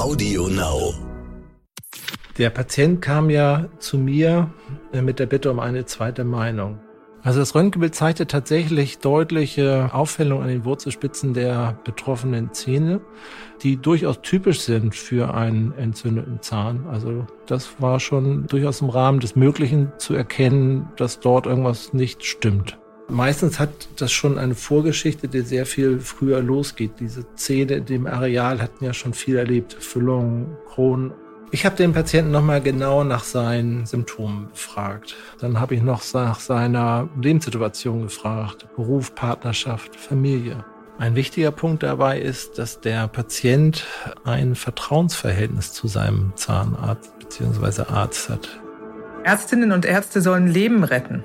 Audio Now. Der Patient kam ja zu mir äh, mit der Bitte um eine zweite Meinung. Also das Röntgenbild zeigte tatsächlich deutliche Auffällungen an den Wurzelspitzen der betroffenen Zähne, die durchaus typisch sind für einen entzündeten Zahn. Also das war schon durchaus im Rahmen des Möglichen zu erkennen, dass dort irgendwas nicht stimmt. Meistens hat das schon eine Vorgeschichte, die sehr viel früher losgeht. Diese Zähne in dem Areal hatten ja schon viel erlebt. Füllungen, Kronen. Ich habe den Patienten nochmal genau nach seinen Symptomen befragt. Dann habe ich noch nach seiner Lebenssituation gefragt. Beruf, Partnerschaft, Familie. Ein wichtiger Punkt dabei ist, dass der Patient ein Vertrauensverhältnis zu seinem Zahnarzt bzw. Arzt hat. Ärztinnen und Ärzte sollen Leben retten.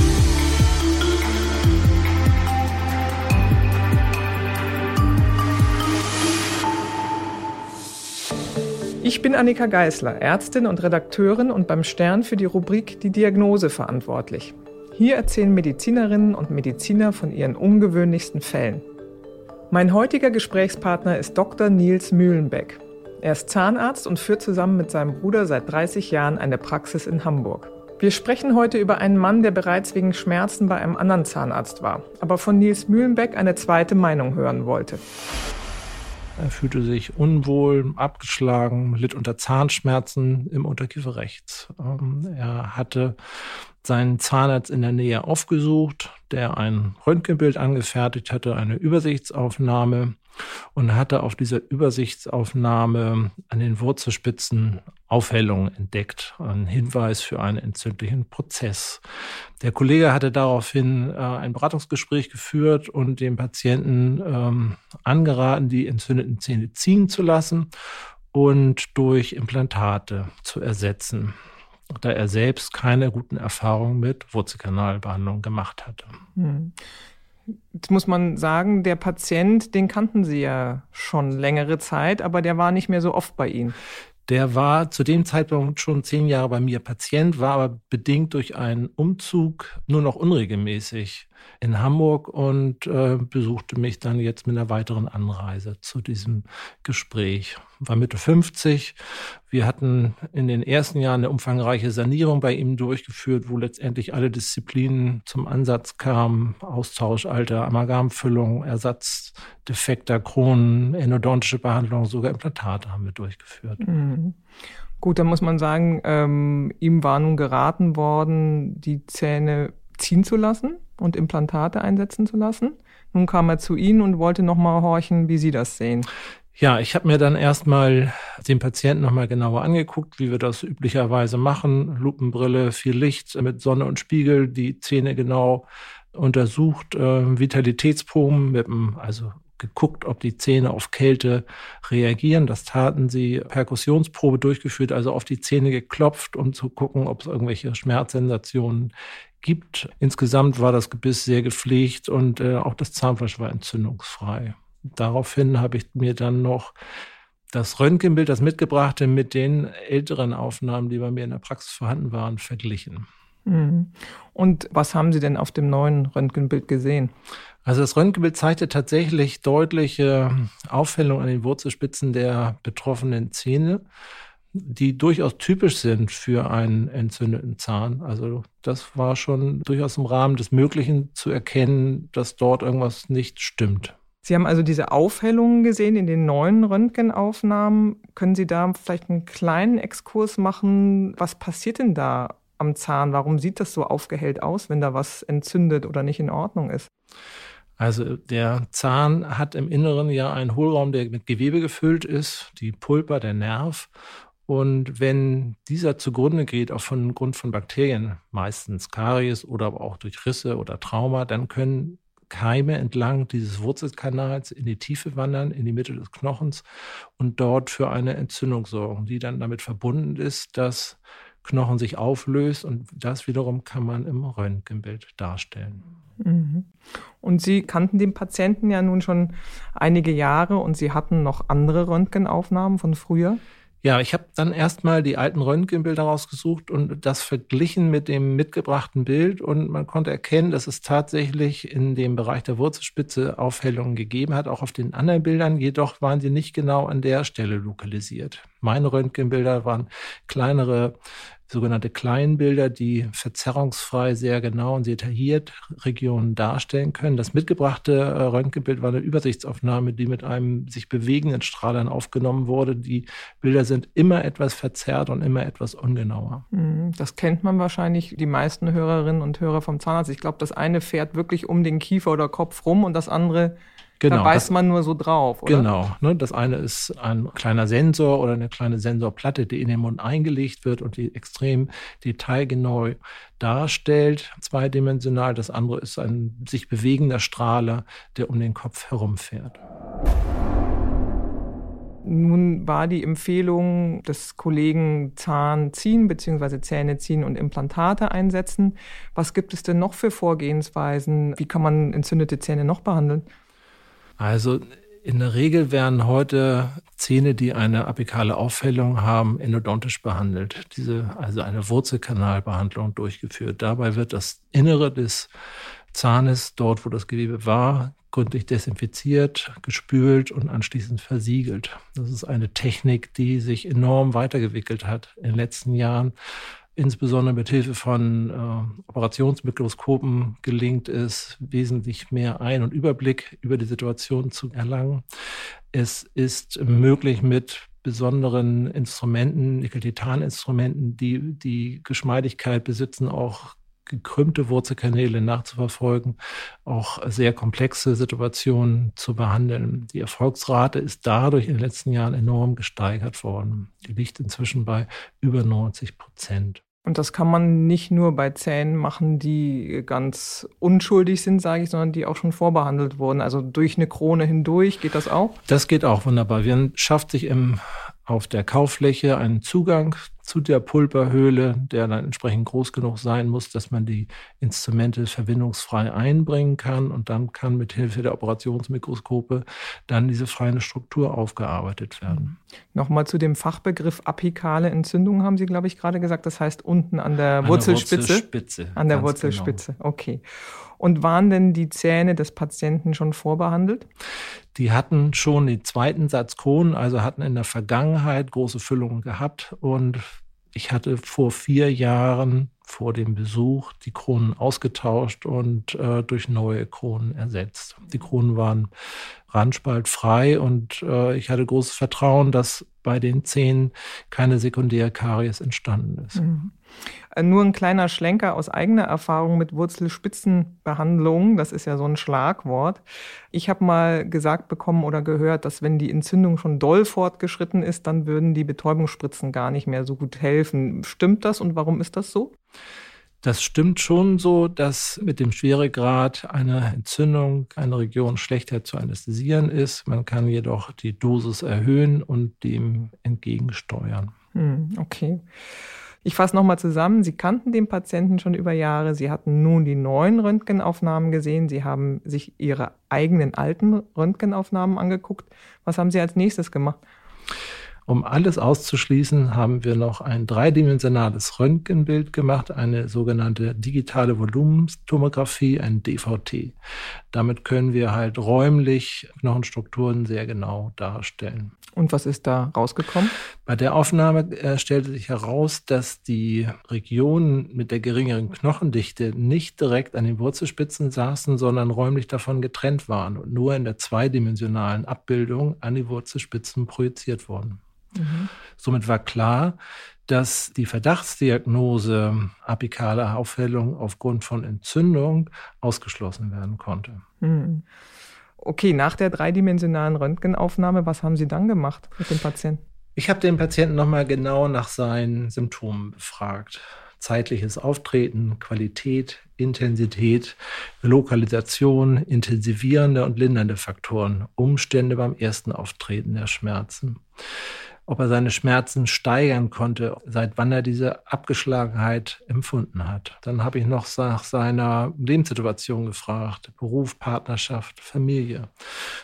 Ich bin Annika Geißler, Ärztin und Redakteurin und beim Stern für die Rubrik Die Diagnose verantwortlich. Hier erzählen Medizinerinnen und Mediziner von ihren ungewöhnlichsten Fällen. Mein heutiger Gesprächspartner ist Dr. Nils Mühlenbeck. Er ist Zahnarzt und führt zusammen mit seinem Bruder seit 30 Jahren eine Praxis in Hamburg. Wir sprechen heute über einen Mann, der bereits wegen Schmerzen bei einem anderen Zahnarzt war, aber von Nils Mühlenbeck eine zweite Meinung hören wollte. Er fühlte sich unwohl, abgeschlagen, litt unter Zahnschmerzen im Unterkiefer rechts. Ähm, er hatte seinen Zahnarzt in der Nähe aufgesucht, der ein Röntgenbild angefertigt hatte, eine Übersichtsaufnahme und hatte auf dieser Übersichtsaufnahme an den Wurzelspitzen Aufhellungen entdeckt, ein Hinweis für einen entzündlichen Prozess. Der Kollege hatte daraufhin äh, ein Beratungsgespräch geführt und dem Patienten ähm, angeraten, die entzündeten Zähne ziehen zu lassen und durch Implantate zu ersetzen da er selbst keine guten Erfahrungen mit Wurzelkanalbehandlung gemacht hatte. Hm. Muss man sagen, der Patient, den kannten Sie ja schon längere Zeit, aber der war nicht mehr so oft bei Ihnen. Der war zu dem Zeitpunkt schon zehn Jahre bei mir Patient, war aber bedingt durch einen Umzug nur noch unregelmäßig in Hamburg und äh, besuchte mich dann jetzt mit einer weiteren Anreise zu diesem Gespräch. War Mitte 50. Wir hatten in den ersten Jahren eine umfangreiche Sanierung bei ihm durchgeführt, wo letztendlich alle Disziplinen zum Ansatz kamen. Austausch alter Amalgamfüllung, Ersatz defekter Kronen, endodontische Behandlung, sogar Implantate haben wir durchgeführt. Mhm. Gut, dann muss man sagen, ähm, ihm war nun geraten worden, die Zähne ziehen zu lassen und Implantate einsetzen zu lassen. Nun kam er zu Ihnen und wollte nochmal horchen, wie Sie das sehen. Ja, ich habe mir dann erstmal den Patienten nochmal genauer angeguckt, wie wir das üblicherweise machen. Lupenbrille, viel Licht mit Sonne und Spiegel, die Zähne genau untersucht, äh, Vitalitätsproben mit dem, also geguckt, ob die Zähne auf Kälte reagieren. Das taten sie. Perkussionsprobe durchgeführt, also auf die Zähne geklopft, um zu gucken, ob es irgendwelche Schmerzsensationen gibt. Insgesamt war das Gebiss sehr gepflegt und äh, auch das Zahnfleisch war entzündungsfrei. Daraufhin habe ich mir dann noch das Röntgenbild, das mitgebrachte, mit den älteren Aufnahmen, die bei mir in der Praxis vorhanden waren, verglichen. Mhm. Und was haben Sie denn auf dem neuen Röntgenbild gesehen? Also das Röntgenbild zeigte tatsächlich deutliche Auffällungen an den Wurzelspitzen der betroffenen Zähne die durchaus typisch sind für einen entzündeten Zahn. Also das war schon durchaus im Rahmen des Möglichen zu erkennen, dass dort irgendwas nicht stimmt. Sie haben also diese Aufhellungen gesehen in den neuen Röntgenaufnahmen. Können Sie da vielleicht einen kleinen Exkurs machen? Was passiert denn da am Zahn? Warum sieht das so aufgehellt aus, wenn da was entzündet oder nicht in Ordnung ist? Also der Zahn hat im Inneren ja einen Hohlraum, der mit Gewebe gefüllt ist, die Pulpa, der Nerv. Und wenn dieser zugrunde geht, auch von Grund von Bakterien, meistens Karies oder aber auch durch Risse oder Trauma, dann können Keime entlang dieses Wurzelkanals in die Tiefe wandern, in die Mitte des Knochens und dort für eine Entzündung sorgen, die dann damit verbunden ist, dass Knochen sich auflöst und das wiederum kann man im Röntgenbild darstellen. Mhm. Und Sie kannten den Patienten ja nun schon einige Jahre und Sie hatten noch andere Röntgenaufnahmen von früher? Ja, ich habe dann erstmal die alten Röntgenbilder rausgesucht und das verglichen mit dem mitgebrachten Bild und man konnte erkennen, dass es tatsächlich in dem Bereich der Wurzelspitze Aufhellungen gegeben hat, auch auf den anderen Bildern, jedoch waren sie nicht genau an der Stelle lokalisiert. Meine Röntgenbilder waren kleinere sogenannte Kleinbilder, die verzerrungsfrei sehr genau und detailliert Regionen darstellen können. Das mitgebrachte äh, Röntgenbild war eine Übersichtsaufnahme, die mit einem sich bewegenden Strahlern aufgenommen wurde. Die Bilder sind immer etwas verzerrt und immer etwas ungenauer. Mhm, das kennt man wahrscheinlich, die meisten Hörerinnen und Hörer vom Zahnarzt. Ich glaube, das eine fährt wirklich um den Kiefer oder Kopf rum und das andere Genau, da weiß man nur so drauf, oder? Genau. Ne, das eine ist ein kleiner Sensor oder eine kleine Sensorplatte, die in den Mund eingelegt wird und die extrem detailgenau darstellt, zweidimensional. Das andere ist ein sich bewegender Strahler, der um den Kopf herumfährt. Nun war die Empfehlung des Kollegen Zahn ziehen bzw. Zähne ziehen und Implantate einsetzen. Was gibt es denn noch für Vorgehensweisen? Wie kann man entzündete Zähne noch behandeln? Also in der Regel werden heute Zähne, die eine apikale Auffällung haben, endodontisch behandelt. Diese, also eine Wurzelkanalbehandlung durchgeführt. Dabei wird das Innere des Zahnes, dort wo das Gewebe war, gründlich desinfiziert, gespült und anschließend versiegelt. Das ist eine Technik, die sich enorm weitergewickelt hat in den letzten Jahren insbesondere mit Hilfe von äh, Operationsmikroskopen gelingt es, wesentlich mehr Ein- und Überblick über die Situation zu erlangen. Es ist möglich mit besonderen Instrumenten, Nickel-Titan-Instrumenten, die die Geschmeidigkeit besitzen, auch gekrümmte Wurzelkanäle nachzuverfolgen, auch sehr komplexe Situationen zu behandeln. Die Erfolgsrate ist dadurch in den letzten Jahren enorm gesteigert worden. Die liegt inzwischen bei über 90 Prozent. Und das kann man nicht nur bei Zähnen machen, die ganz unschuldig sind, sage ich, sondern die auch schon vorbehandelt wurden. Also durch eine Krone hindurch geht das auch? Das geht auch wunderbar. Wir schafft sich im auf der Kauffläche einen Zugang zu der Pulperhöhle, der dann entsprechend groß genug sein muss, dass man die Instrumente verbindungsfrei einbringen kann und dann kann mit Hilfe der Operationsmikroskope dann diese feine Struktur aufgearbeitet werden. Nochmal zu dem Fachbegriff apikale Entzündung haben Sie, glaube ich, gerade gesagt. Das heißt unten an der an Wurzelspitze. Der Wurzelspitze. An der Wurzelspitze. Genau. Okay. Und waren denn die Zähne des Patienten schon vorbehandelt? Die hatten schon den zweiten Satz Kronen, also hatten in der Vergangenheit große Füllungen gehabt. Und ich hatte vor vier Jahren vor dem Besuch die Kronen ausgetauscht und äh, durch neue Kronen ersetzt. Die Kronen waren randspaltfrei und äh, ich hatte großes Vertrauen, dass bei den Zähnen keine Sekundärkaries entstanden ist. Mhm. Äh, nur ein kleiner Schlenker aus eigener Erfahrung mit Wurzelspitzenbehandlung, das ist ja so ein Schlagwort. Ich habe mal gesagt bekommen oder gehört, dass wenn die Entzündung schon doll fortgeschritten ist, dann würden die Betäubungsspritzen gar nicht mehr so gut helfen. Stimmt das und warum ist das so? Das stimmt schon so, dass mit dem Schweregrad eine Entzündung eine Region schlechter zu anästhesieren ist. Man kann jedoch die Dosis erhöhen und dem entgegensteuern. Hm, okay. Ich fasse nochmal zusammen. Sie kannten den Patienten schon über Jahre. Sie hatten nun die neuen Röntgenaufnahmen gesehen. Sie haben sich Ihre eigenen alten Röntgenaufnahmen angeguckt. Was haben Sie als nächstes gemacht? Um alles auszuschließen, haben wir noch ein dreidimensionales Röntgenbild gemacht, eine sogenannte digitale Volumentomographie, ein DVT. Damit können wir halt räumlich Knochenstrukturen sehr genau darstellen. Und was ist da rausgekommen? Bei der Aufnahme äh, stellte sich heraus, dass die Regionen mit der geringeren Knochendichte nicht direkt an den Wurzelspitzen saßen, sondern räumlich davon getrennt waren und nur in der zweidimensionalen Abbildung an die Wurzelspitzen projiziert wurden. Mhm. Somit war klar, dass die Verdachtsdiagnose apikale Aufhellung aufgrund von Entzündung ausgeschlossen werden konnte. Mhm. Okay, nach der dreidimensionalen Röntgenaufnahme, was haben Sie dann gemacht mit dem Patienten? Ich habe den Patienten nochmal genau nach seinen Symptomen befragt. Zeitliches Auftreten, Qualität, Intensität, Lokalisation, intensivierende und lindernde Faktoren, Umstände beim ersten Auftreten der Schmerzen. ob er seine Schmerzen steigern konnte, seit wann er diese Abgeschlagenheit empfunden hat. Dann habe ich noch nach seiner Lebenssituation gefragt, Beruf, Partnerschaft, Familie.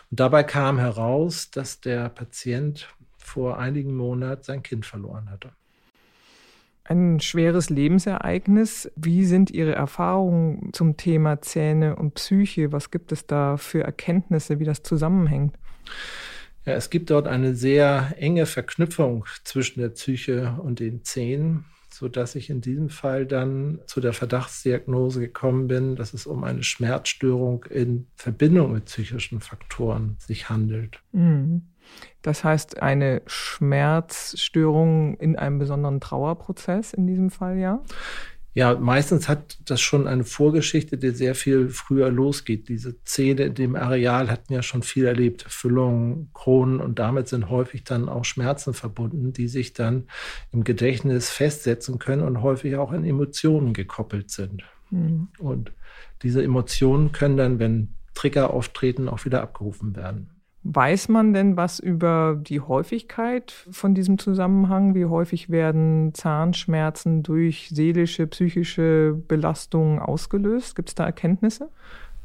Und dabei kam heraus, dass der Patient vor einigen Monaten sein Kind verloren hatte. Ein schweres Lebensereignis. Wie sind Ihre Erfahrungen zum Thema Zähne und Psyche? Was gibt es da für Erkenntnisse, wie das zusammenhängt? Ja, es gibt dort eine sehr enge Verknüpfung zwischen der Psyche und den Zähnen, so dass ich in diesem Fall dann zu der Verdachtsdiagnose gekommen bin, dass es um eine Schmerzstörung in Verbindung mit psychischen Faktoren sich handelt. Mhm. Das heißt, eine Schmerzstörung in einem besonderen Trauerprozess in diesem Fall, ja? Ja, meistens hat das schon eine Vorgeschichte, die sehr viel früher losgeht. Diese Zähne in dem Areal hatten ja schon viel erlebt. Füllungen, Kronen und damit sind häufig dann auch Schmerzen verbunden, die sich dann im Gedächtnis festsetzen können und häufig auch an Emotionen gekoppelt sind. Mhm. Und diese Emotionen können dann, wenn Trigger auftreten, auch wieder abgerufen werden. Weiß man denn was über die Häufigkeit von diesem Zusammenhang? Wie häufig werden Zahnschmerzen durch seelische, psychische Belastungen ausgelöst? Gibt es da Erkenntnisse?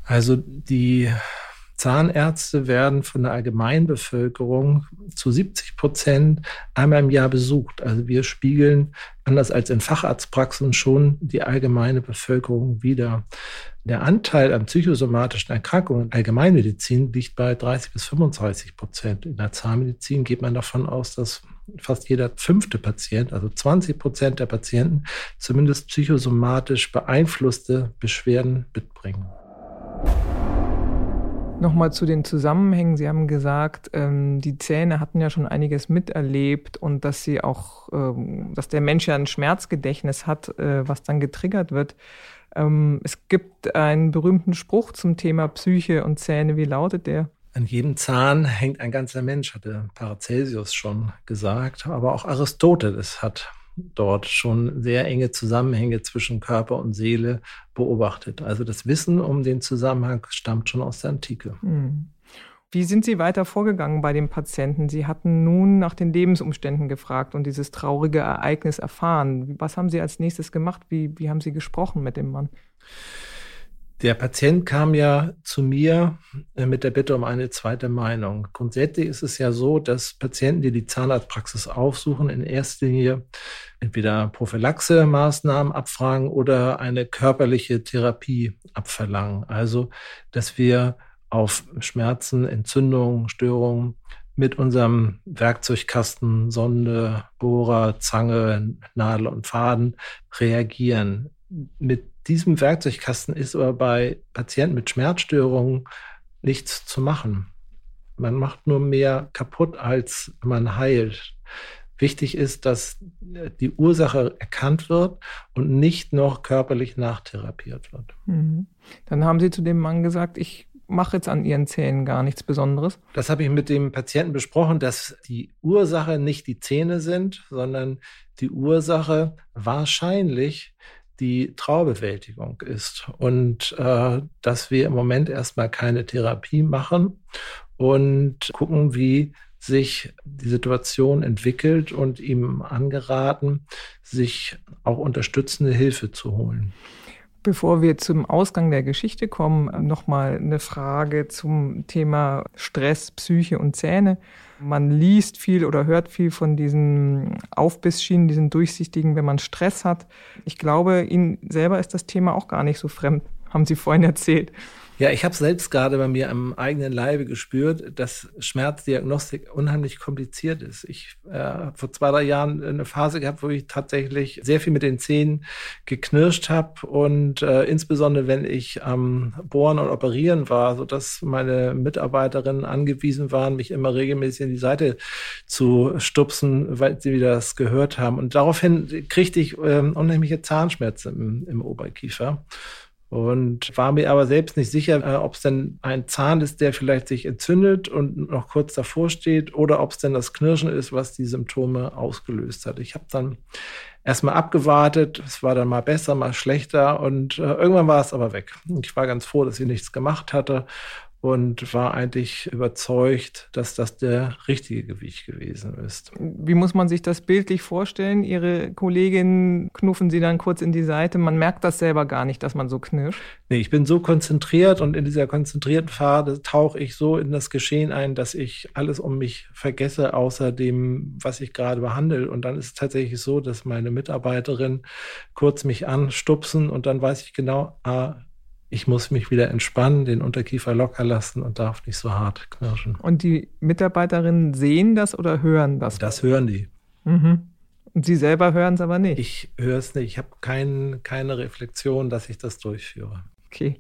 Also die Zahnärzte werden von der Allgemeinbevölkerung zu 70 Prozent einmal im Jahr besucht. Also wir spiegeln, anders als in Facharztpraxen, schon die allgemeine Bevölkerung wieder. Der Anteil an psychosomatischen Erkrankungen in Allgemeinmedizin liegt bei 30 bis 35 Prozent. In der Zahnmedizin geht man davon aus, dass fast jeder fünfte Patient, also 20 Prozent der Patienten, zumindest psychosomatisch beeinflusste Beschwerden mitbringen. Nochmal zu den Zusammenhängen. Sie haben gesagt, ähm, die Zähne hatten ja schon einiges miterlebt und dass sie auch, ähm, dass der Mensch ja ein Schmerzgedächtnis hat, äh, was dann getriggert wird. Ähm, es gibt einen berühmten Spruch zum Thema Psyche und Zähne. Wie lautet der? An jedem Zahn hängt ein ganzer Mensch, hatte Paracelsus schon gesagt. Aber auch Aristoteles hat dort schon sehr enge Zusammenhänge zwischen Körper und Seele beobachtet. Also das Wissen um den Zusammenhang stammt schon aus der Antike. Hm. Wie sind Sie weiter vorgegangen bei dem Patienten? Sie hatten nun nach den Lebensumständen gefragt und dieses traurige Ereignis erfahren. Was haben Sie als nächstes gemacht? Wie, wie haben Sie gesprochen mit dem Mann? Der Patient kam ja zu mir äh, mit der Bitte um eine zweite Meinung. Grundsätzlich ist es ja so, dass Patienten, die die Zahnarztpraxis aufsuchen, in erster Linie entweder Prophylaxe-Maßnahmen abfragen oder eine körperliche Therapie abverlangen. Also, dass wir auf Schmerzen, Entzündungen, Störungen mit unserem Werkzeugkasten, Sonde, Bohrer, Zange, Nadel und Faden reagieren. Mit diesem Werkzeugkasten ist aber bei Patienten mit Schmerzstörungen nichts zu machen. Man macht nur mehr kaputt, als man heilt. Wichtig ist, dass die Ursache erkannt wird und nicht noch körperlich nachtherapiert wird. Mhm. Dann haben Sie zu dem Mann gesagt, ich mache jetzt an Ihren Zähnen gar nichts Besonderes. Das habe ich mit dem Patienten besprochen, dass die Ursache nicht die Zähne sind, sondern die Ursache wahrscheinlich die Traubewältigung ist und äh, dass wir im Moment erstmal keine Therapie machen und gucken, wie sich die Situation entwickelt und ihm angeraten, sich auch unterstützende Hilfe zu holen. Bevor wir zum Ausgang der Geschichte kommen, nochmal eine Frage zum Thema Stress, Psyche und Zähne. Man liest viel oder hört viel von diesen Aufbissschienen, diesen durchsichtigen, wenn man Stress hat. Ich glaube, Ihnen selber ist das Thema auch gar nicht so fremd, haben Sie vorhin erzählt. Ja, ich habe selbst gerade bei mir am eigenen Leibe gespürt, dass Schmerzdiagnostik unheimlich kompliziert ist. Ich äh, habe vor zwei, drei Jahren eine Phase gehabt, wo ich tatsächlich sehr viel mit den Zähnen geknirscht habe und äh, insbesondere wenn ich am Bohren und Operieren war, so dass meine Mitarbeiterinnen angewiesen waren, mich immer regelmäßig in die Seite zu stupsen, weil sie wieder das gehört haben. Und daraufhin kriegte ich äh, unheimliche Zahnschmerzen im, im Oberkiefer und war mir aber selbst nicht sicher, äh, ob es denn ein Zahn ist, der vielleicht sich entzündet und noch kurz davor steht oder ob es denn das Knirschen ist, was die Symptome ausgelöst hat. Ich habe dann erstmal abgewartet, es war dann mal besser, mal schlechter und äh, irgendwann war es aber weg. Ich war ganz froh, dass ich nichts gemacht hatte und war eigentlich überzeugt, dass das der richtige Gewicht gewesen ist. Wie muss man sich das bildlich vorstellen? Ihre Kollegin knuffen Sie dann kurz in die Seite. Man merkt das selber gar nicht, dass man so knirscht. Nee, ich bin so konzentriert und in dieser konzentrierten Phase tauche ich so in das Geschehen ein, dass ich alles um mich vergesse, außer dem, was ich gerade behandle. Und dann ist es tatsächlich so, dass meine Mitarbeiterin kurz mich anstupsen und dann weiß ich genau, ah, ich muss mich wieder entspannen, den Unterkiefer locker lassen und darf nicht so hart knirschen. Und die Mitarbeiterinnen sehen das oder hören das? Das hören die. Mhm. Und Sie selber hören es aber nicht? Ich höre es nicht. Ich habe kein, keine Reflexion, dass ich das durchführe. Okay.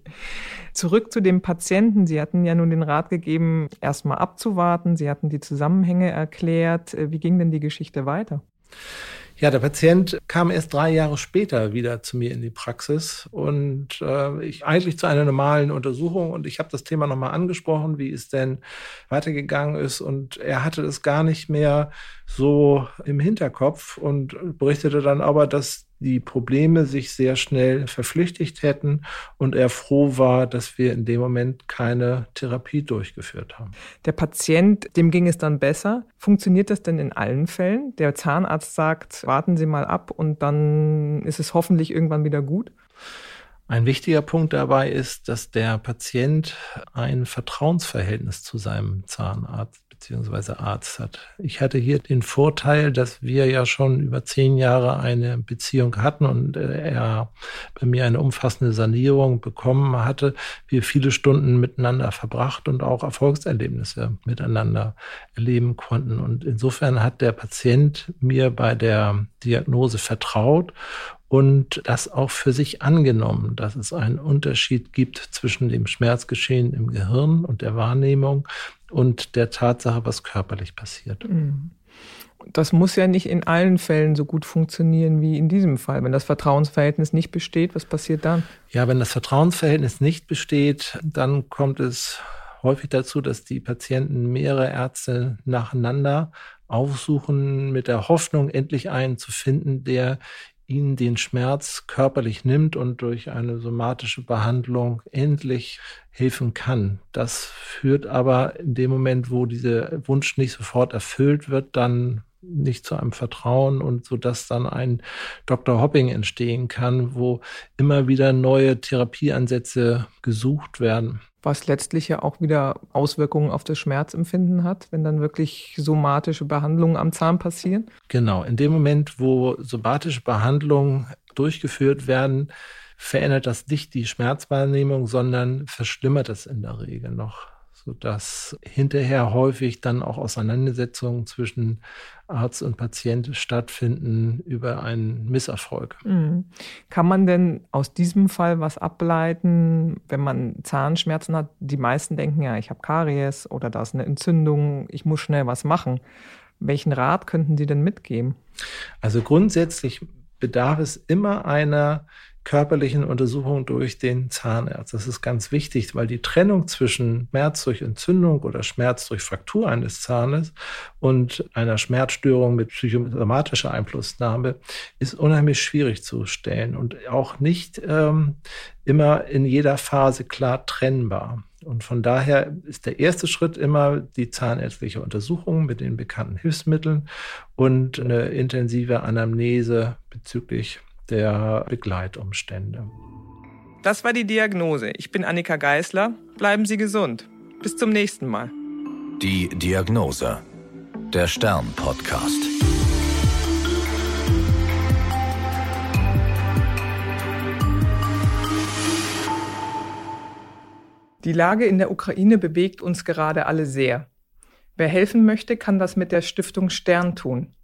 Zurück zu dem Patienten. Sie hatten ja nun den Rat gegeben, erstmal abzuwarten. Sie hatten die Zusammenhänge erklärt. Wie ging denn die Geschichte weiter? Ja, der Patient kam erst drei Jahre später wieder zu mir in die Praxis und äh, ich eigentlich zu einer normalen Untersuchung und ich habe das Thema nochmal angesprochen, wie es denn weitergegangen ist und er hatte es gar nicht mehr so im Hinterkopf und berichtete dann aber, dass die Probleme sich sehr schnell verflüchtigt hätten und er froh war, dass wir in dem Moment keine Therapie durchgeführt haben. Der Patient, dem ging es dann besser. Funktioniert das denn in allen Fällen? Der Zahnarzt sagt, warten Sie mal ab und dann ist es hoffentlich irgendwann wieder gut? Ein wichtiger Punkt dabei ist, dass der Patient ein Vertrauensverhältnis zu seinem Zahnarzt beziehungsweise Arzt hat. Ich hatte hier den Vorteil, dass wir ja schon über zehn Jahre eine Beziehung hatten und äh, er bei mir eine umfassende Sanierung bekommen hatte, wir viele Stunden miteinander verbracht und auch Erfolgserlebnisse miteinander erleben konnten. Und insofern hat der Patient mir bei der Diagnose vertraut und das auch für sich angenommen, dass es einen Unterschied gibt zwischen dem Schmerzgeschehen im Gehirn und der Wahrnehmung und der Tatsache, was körperlich passiert. Mhm. Das muss ja nicht in allen Fällen so gut funktionieren wie in diesem Fall. Wenn das Vertrauensverhältnis nicht besteht, was passiert dann? Ja, wenn das Vertrauensverhältnis nicht besteht, dann kommt es häufig dazu, dass die Patienten mehrere Ärzte nacheinander aufsuchen mit der Hoffnung, endlich einen zu finden, der ihnen den Schmerz körperlich nimmt und durch eine somatische Behandlung endlich helfen kann. Das führt aber in dem Moment, wo dieser Wunsch nicht sofort erfüllt wird, dann nicht zu einem Vertrauen und so dass dann ein Dr. Hopping entstehen kann, wo immer wieder neue Therapieansätze gesucht werden was letztlich ja auch wieder Auswirkungen auf das Schmerzempfinden hat, wenn dann wirklich somatische Behandlungen am Zahn passieren? Genau, in dem Moment, wo somatische Behandlungen durchgeführt werden, verändert das nicht die Schmerzwahrnehmung, sondern verschlimmert es in der Regel noch sodass hinterher häufig dann auch Auseinandersetzungen zwischen Arzt und Patient stattfinden über einen Misserfolg. Mhm. Kann man denn aus diesem Fall was ableiten, wenn man Zahnschmerzen hat? Die meisten denken ja, ich habe Karies oder da ist eine Entzündung, ich muss schnell was machen. Welchen Rat könnten Sie denn mitgeben? Also grundsätzlich bedarf es immer einer körperlichen Untersuchung durch den Zahnarzt. Das ist ganz wichtig, weil die Trennung zwischen Schmerz durch Entzündung oder Schmerz durch Fraktur eines Zahnes und einer Schmerzstörung mit psychosomatischer Einflussnahme ist unheimlich schwierig zu stellen und auch nicht ähm, immer in jeder Phase klar trennbar. Und von daher ist der erste Schritt immer die zahnärztliche Untersuchung mit den bekannten Hilfsmitteln und eine intensive Anamnese bezüglich der Begleitumstände. Das war die Diagnose. Ich bin Annika Geißler. Bleiben Sie gesund. Bis zum nächsten Mal. Die Diagnose. Der Stern-Podcast. Die Lage in der Ukraine bewegt uns gerade alle sehr. Wer helfen möchte, kann das mit der Stiftung Stern tun.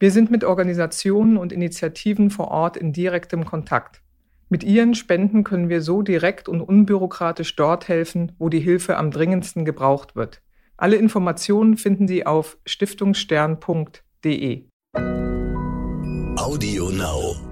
Wir sind mit Organisationen und Initiativen vor Ort in direktem Kontakt. Mit ihren Spenden können wir so direkt und unbürokratisch dort helfen, wo die Hilfe am dringendsten gebraucht wird. Alle Informationen finden Sie auf stiftungsstern.de. Audio Now.